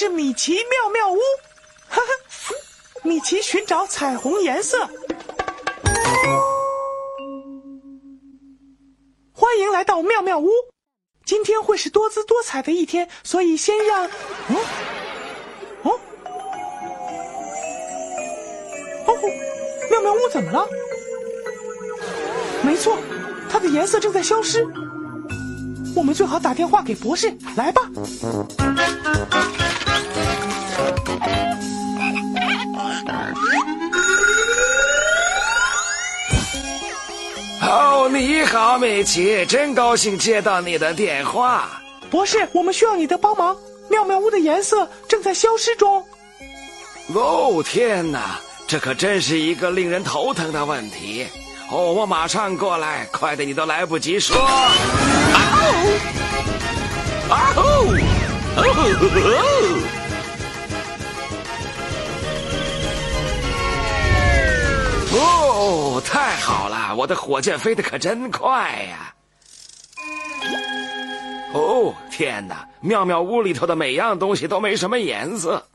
是米奇妙妙屋，哈哈，米奇寻找彩虹颜色。欢迎来到妙妙屋，今天会是多姿多彩的一天，所以先让……哦哦哦，妙妙屋怎么了？没错，它的颜色正在消失。我们最好打电话给博士，来吧。你好，美琪，真高兴接到你的电话。博士，我们需要你的帮忙。妙妙屋的颜色正在消失中。哦，天哪，这可真是一个令人头疼的问题。哦，我马上过来，快的你都来不及说。啊吼！啊吼！哦吼哦，太好了，我的火箭飞得可真快呀！哦，天哪，妙妙屋里头的每样东西都没什么颜色。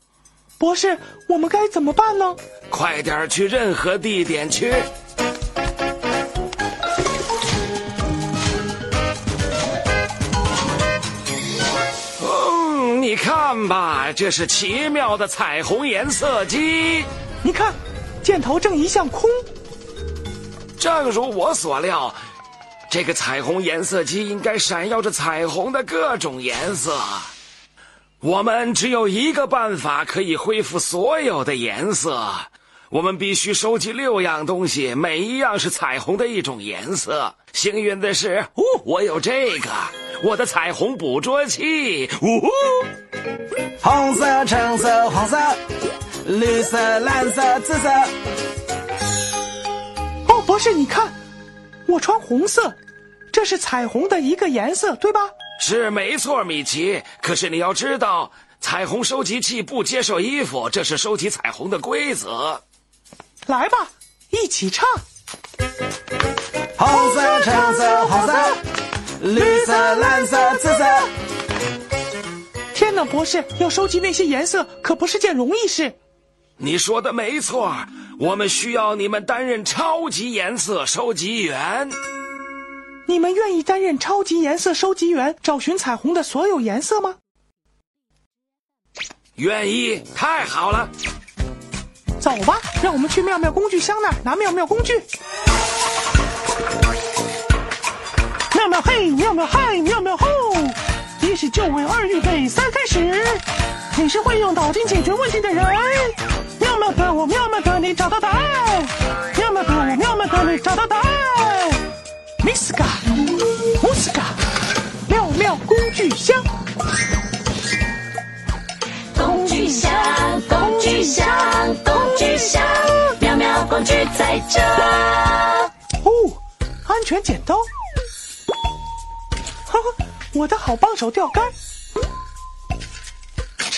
博士，我们该怎么办呢？快点去任何地点去。嗯，你看吧，这是奇妙的彩虹颜色机。你看，箭头正移向空。正如我所料，这个彩虹颜色机应该闪耀着彩虹的各种颜色。我们只有一个办法可以恢复所有的颜色，我们必须收集六样东西，每一样是彩虹的一种颜色。幸运的是，哦，我有这个，我的彩虹捕捉器。呜、呼！红色、橙色、黄色、绿色、蓝色、紫色。哦，博士，你看，我穿红色，这是彩虹的一个颜色，对吧？是没错，米奇。可是你要知道，彩虹收集器不接受衣服，这是收集彩虹的规则。来吧，一起唱。红色、橙色、黄色、绿色、蓝色、紫色。天哪，博士，要收集那些颜色可不是件容易事。你说的没错，我们需要你们担任超级颜色收集员。你们愿意担任超级颜色收集员，找寻彩虹的所有颜色吗？愿意，太好了。走吧，让我们去妙妙工具箱那儿拿妙妙工具。妙妙嘿，妙妙嗨，妙妙吼！一是就位，二预备，三开始。你是会用脑筋解决问题的人。妙妙的我，妙妙的你，找到答案。妙妙的我，妙妙的你，找到答案。Miss 嘎，姆斯卡，妙妙工具箱。工具箱，工具箱，工具箱，妙妙工具在这。哦，安全剪刀。哈哈，我的好帮手钓竿。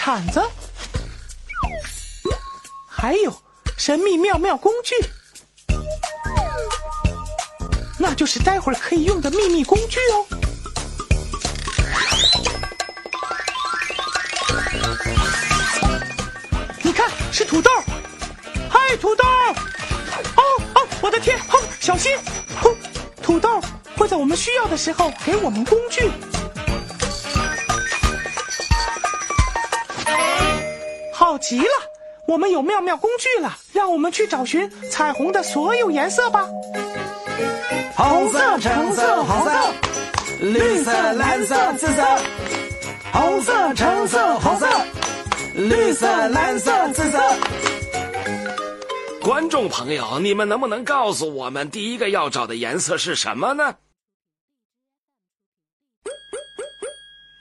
铲子，还有神秘妙妙工具，那就是待会儿可以用的秘密工具哦。你看，是土豆。嗨，土豆！哦哦，我的天！哼，小心！哼，土豆会在我们需要的时候给我们工具。好极了，我们有妙妙工具了，让我们去找寻彩虹的所有颜色吧。红色、橙色、黄色，绿色、蓝色、紫色。红色、橙色、黄色，绿色、蓝色、紫色。观众朋友，你们能不能告诉我们第一个要找的颜色是什么呢？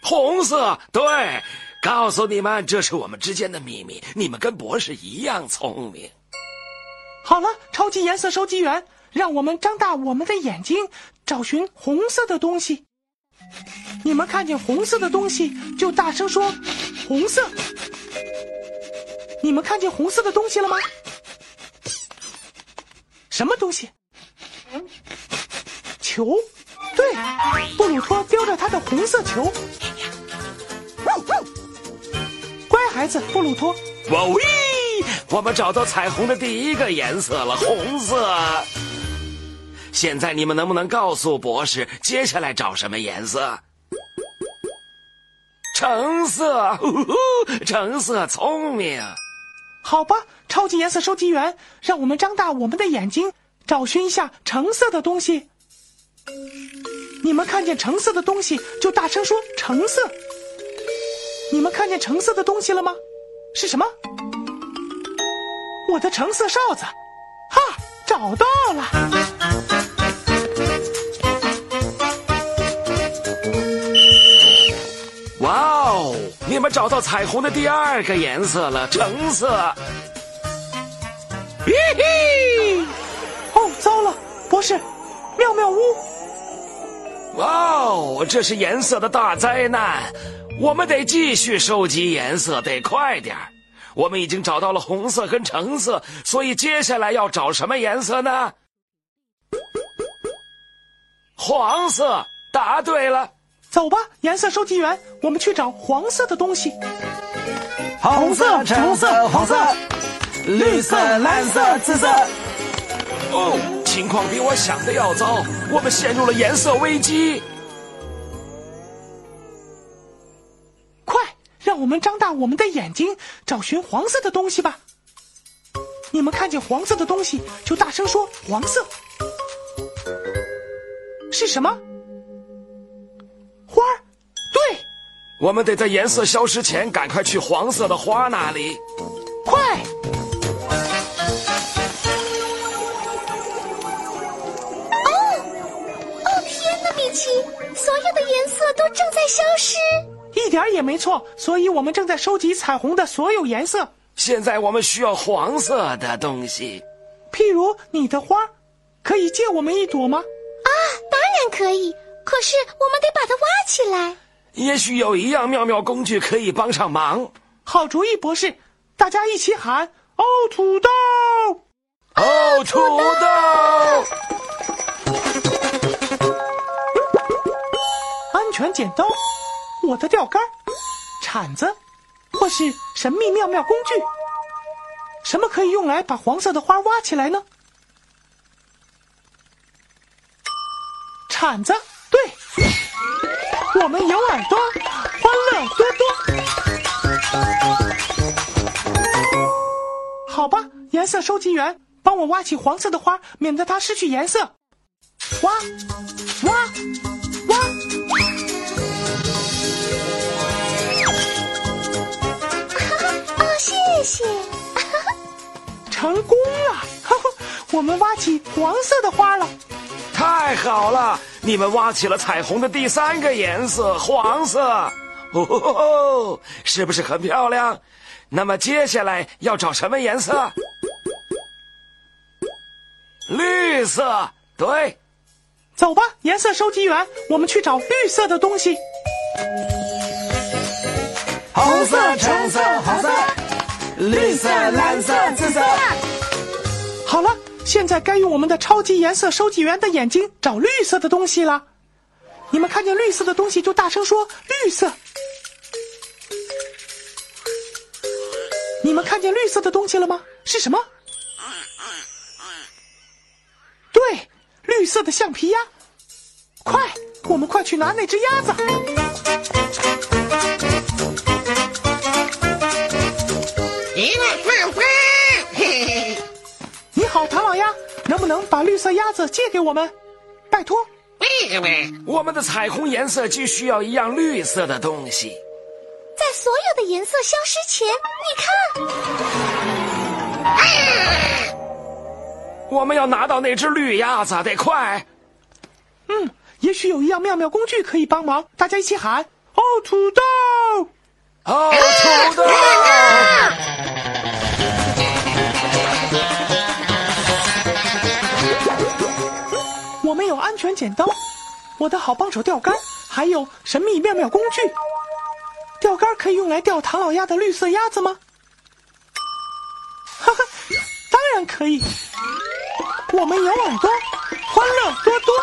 红色，对，告诉你们，这是我们之间的秘密。你们跟博士一样聪明。好了，超级颜色收集员，让我们张大我们的眼睛，找寻红色的东西。你们看见红色的东西，就大声说“红色”。你们看见红色的东西了吗？什么东西？球，对，布鲁托叼着他的红色球。乖孩子，布鲁托。哇喂！我们找到彩虹的第一个颜色了，红色。现在你们能不能告诉博士，接下来找什么颜色？橙色，橙色聪明。好吧，超级颜色收集员，让我们张大我们的眼睛，找寻一下橙色的东西。你们看见橙色的东西，就大声说“橙色”。你们看见橙色的东西了吗？是什么？我的橙色哨子，哈，找到了。哇哦！你们找到彩虹的第二个颜色了，橙色。咦嘿！哦，糟了，博士，妙妙屋！哇哦，这是颜色的大灾难！我们得继续收集颜色，得快点儿。我们已经找到了红色跟橙色，所以接下来要找什么颜色呢？黄色，答对了。走吧，颜色收集员，我们去找黄色的东西。红色、橙色、黄色，绿色、蓝色、紫色。哦，情况比我想的要糟，我们陷入了颜色危机。让我们张大我们的眼睛，找寻黄色的东西吧。你们看见黄色的东西，就大声说“黄色”。是什么？花儿，对，我们得在颜色消失前赶快去黄色的花那里。快！哦哦天哪，米奇！所有的颜色都正在消失。一点儿也没错，所以我们正在收集彩虹的所有颜色。现在我们需要黄色的东西，譬如你的花，可以借我们一朵吗？啊，当然可以。可是我们得把它挖起来。也许有一样妙妙工具可以帮上忙。好主意，博士！大家一起喊：“哦，土豆！哦，土豆！”安全剪刀，我的钓竿，铲子，或是神秘妙妙工具。什么可以用来把黄色的花挖起来呢？铲子。对，我们有耳朵，欢乐多多。好吧，颜色收集员，帮我挖起黄色的花，免得它失去颜色。挖，挖，我们挖起黄色的花了。太好了！你们挖起了彩虹的第三个颜色——黄色，哦，是不是很漂亮？那么接下来要找什么颜色？绿色，对。走吧，颜色收集员，我们去找绿色的东西。红色、橙色、黄色、绿色、蓝色、紫色。好了，现在该用我们的超级颜色收集员的眼睛找绿色的东西了。你们看见绿色的东西就大声说“绿色”。你们看见绿色的东西了吗？是什么？对，绿色的橡皮鸭。快，我们快去拿那只鸭子。不能把绿色鸭子借给我们？拜托。喂喂我们的彩虹颜色机需要一样绿色的东西。在所有的颜色消失前，你看，我们要拿到那只绿鸭子，得快。嗯，也许有一样妙妙工具可以帮忙，大家一起喊：哦，土豆！哦，土豆！剪刀，我的好帮手钓竿，还有神秘妙妙工具。钓竿可以用来钓唐老鸭的绿色鸭子吗？哈哈，当然可以。我们有耳朵，欢乐多多。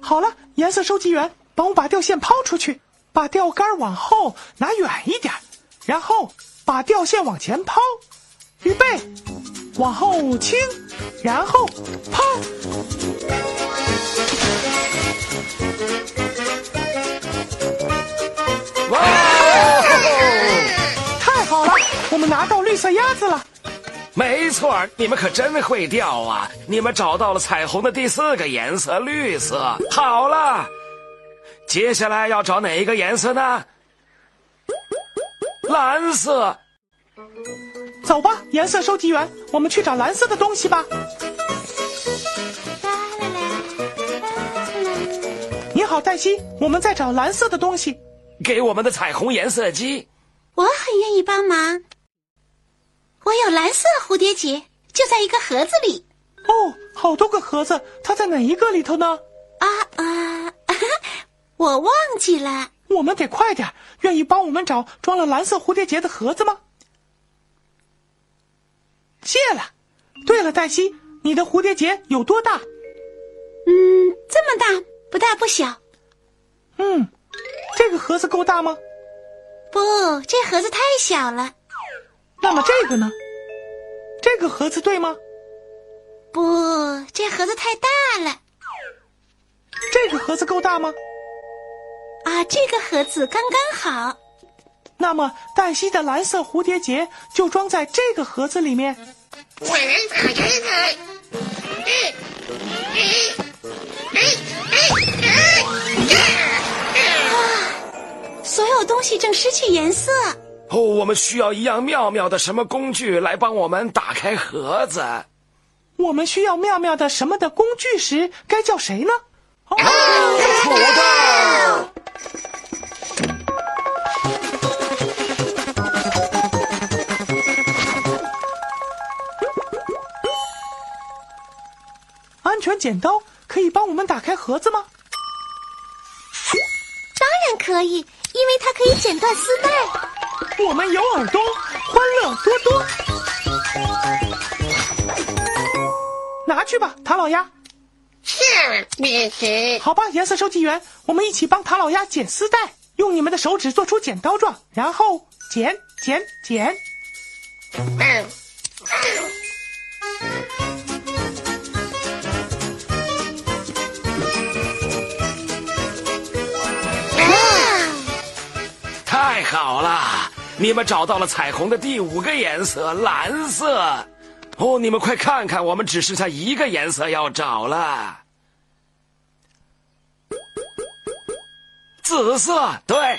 好了，颜色收集员，帮我把钓线抛出去，把钓竿往后拿远一点，然后把钓线往前抛。预备，往后倾，然后抛。哇哦！太好了，我们拿到绿色鸭子了。没错，你们可真会钓啊！你们找到了彩虹的第四个颜色——绿色。好了，接下来要找哪一个颜色呢？蓝色。走吧，颜色收集员，我们去找蓝色的东西吧。你好，黛西，我们在找蓝色的东西。给我们的彩虹颜色机。我很愿意帮忙。我有蓝色蝴蝶结，就在一个盒子里。哦，好多个盒子，它在哪一个里头呢？啊啊，我忘记了。我们得快点，愿意帮我们找装了蓝色蝴蝶结的盒子吗？谢了。对了，黛西，你的蝴蝶结有多大？嗯，这么大，不大不小。嗯，这个盒子够大吗？不，这盒子太小了。那么这个呢？这个盒子对吗？不，这盒子太大了。这个盒子够大吗？啊，这个盒子刚刚好。那么黛西的蓝色蝴蝶结就装在这个盒子里面。所有东西正失去颜色。哦，我们需要一样妙妙的什么工具来帮我们打开盒子？我们需要妙妙的什么的工具时，该叫谁呢？哦，土豆。剪刀可以帮我们打开盒子吗？当然可以，因为它可以剪断丝带。我们有耳朵，欢乐多多。拿去吧，唐老鸭。是，米奇。好吧，颜色收集员，我们一起帮唐老鸭剪丝带，用你们的手指做出剪刀状，然后剪剪剪。嗯。太好了！你们找到了彩虹的第五个颜色——蓝色。哦，你们快看看，我们只剩下一个颜色要找了。紫色，对。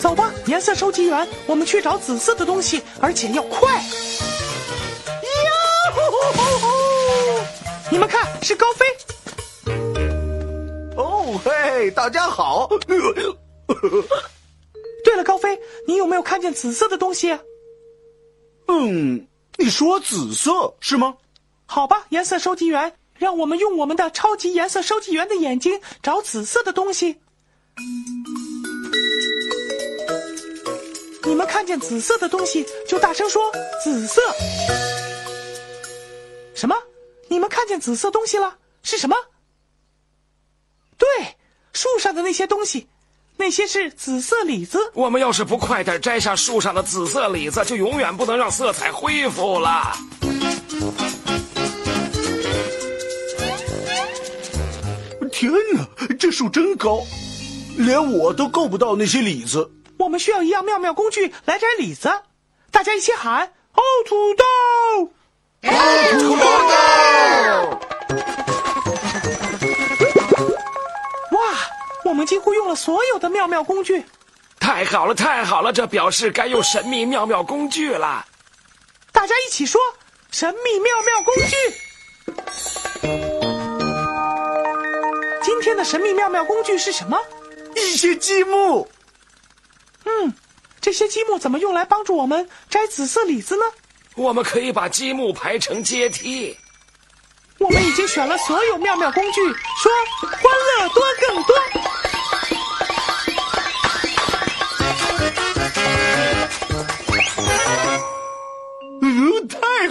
走吧，颜色收集员，我们去找紫色的东西，而且要快。哟吼吼吼！你们看，是高飞。哦嘿，大家好。对了，高飞，你有没有看见紫色的东西？嗯，你说紫色是吗？好吧，颜色收集员，让我们用我们的超级颜色收集员的眼睛找紫色的东西。你们看见紫色的东西就大声说“紫色”。什么？你们看见紫色东西了？是什么？对，树上的那些东西，那些是紫色李子。我们要是不快点摘下树上的紫色李子，就永远不能让色彩恢复了。天哪，这树真高，连我都够不到那些李子。我们需要一样妙妙工具来摘李子，大家一起喊：“哦，土豆！哦，土豆！”们几乎用了所有的妙妙工具。太好了，太好了！这表示该用神秘妙妙工具了。大家一起说：“神秘妙妙工具！”今天的神秘妙妙工具是什么？一些积木。嗯，这些积木怎么用来帮助我们摘紫色李子呢？我们可以把积木排成阶梯。我们已经选了所有妙妙工具，说欢乐多更多。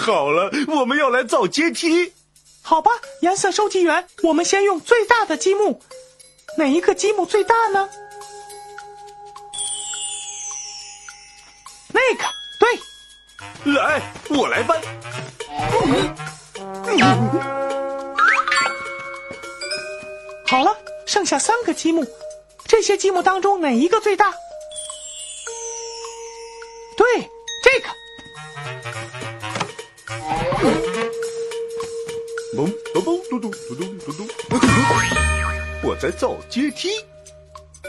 好了！我们要来造阶梯。好吧，颜色收集员，我们先用最大的积木。哪一个积木最大呢？那个对，来，我来搬。好了，剩下三个积木，这些积木当中哪一个最大？对，嘣嘣嘣嘟嘟嘟嘟嘟嘟，我在造阶梯。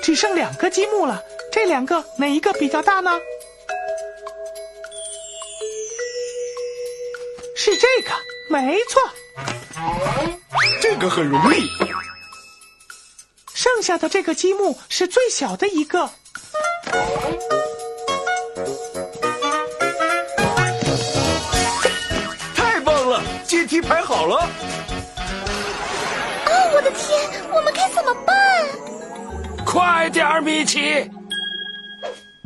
只剩两个积木了，这两个哪一个比较大呢？是这个，没错。这个很容易。剩下的这个积木是最小的一个。排好了。哦，我的天，我们该怎么办？快点儿，米奇！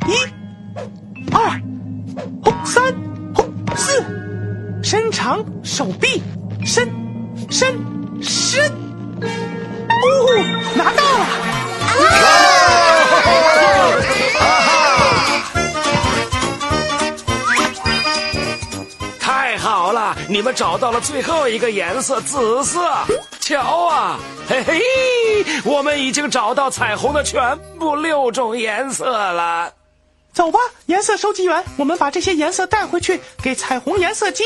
一、二、三、四，伸长手臂，伸伸伸，哦，拿到了！啊你们找到了最后一个颜色——紫色。瞧啊，嘿嘿，我们已经找到彩虹的全部六种颜色了。走吧，颜色收集员，我们把这些颜色带回去给彩虹颜色机。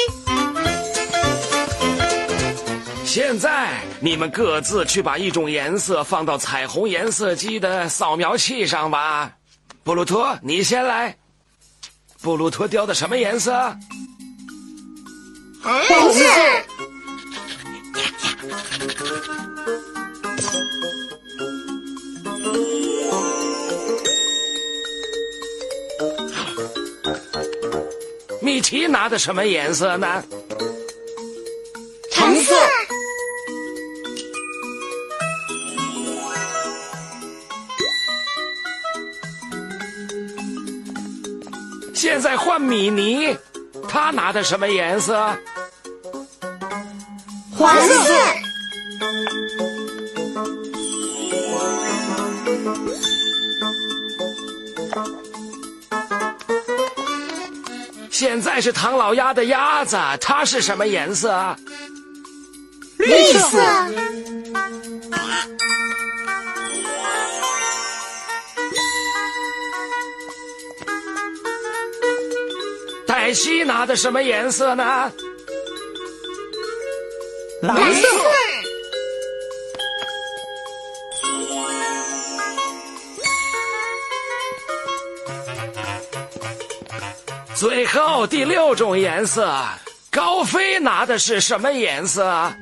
现在你们各自去把一种颜色放到彩虹颜色机的扫描器上吧。布鲁托，你先来。布鲁托雕的什么颜色？红色。米奇拿的什么颜色呢？橙色。现在换米妮，他拿的什么颜色？黄色。现在是唐老鸭的鸭子，它是什么颜色？绿色。黛西拿的什么颜色呢？蓝色。最后第六种颜色，高飞拿的是什么颜色？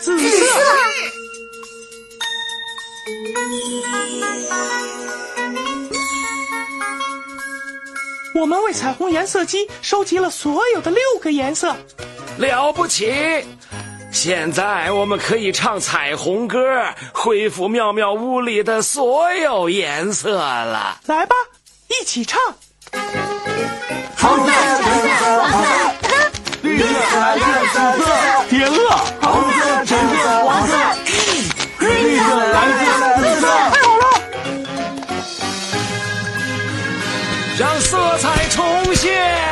紫色。我们为彩虹颜色机收集了所有的六个颜色，了不起！现在我们可以唱彩虹歌，恢复妙妙屋里的所有颜色了。来吧，一起唱。红色、橙色、黄色，绿色、蓝色、紫色，天鹅，红色、橙色、黄色，绿色、蓝色、紫色。太好了！让色彩重现。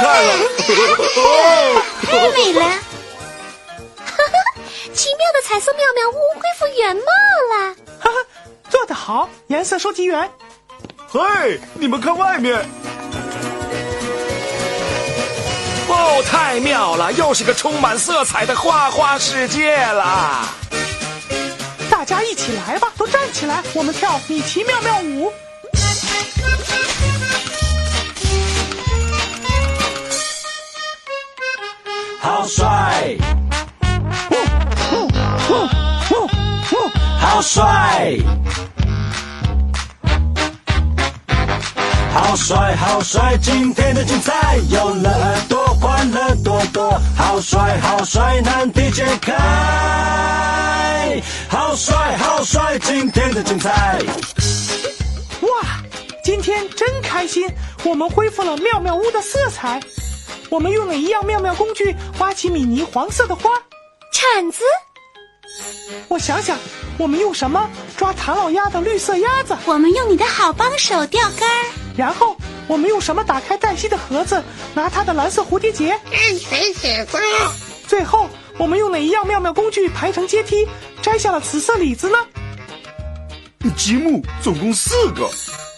看了！太美了！哈哈，奇妙的彩色妙妙屋恢复原貌了。哈哈，做得好，颜色收集员。嘿，你们看外面，哦，太妙了，又是个充满色彩的花花世界啦！大家一起来吧，都站起来，我们跳米奇妙妙舞。好帅！好帅！好帅好帅！今天的精彩有了耳朵，欢乐多多。好帅好帅！难题解开！好帅好帅！今天的精彩。哇，今天真开心！我们恢复了妙妙屋的色彩。我们用了一样妙妙工具，挖起米妮黄色的花。铲子。我想想，我们用什么抓唐老鸭的绿色鸭子？我们用你的好帮手钓竿。然后我们用什么打开黛西的盒子，拿她的蓝色蝴蝶结？看谁写字。最后，我们用哪一样妙妙工具排成阶梯，摘下了紫色李子呢？积木总共四个。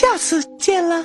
下次见了。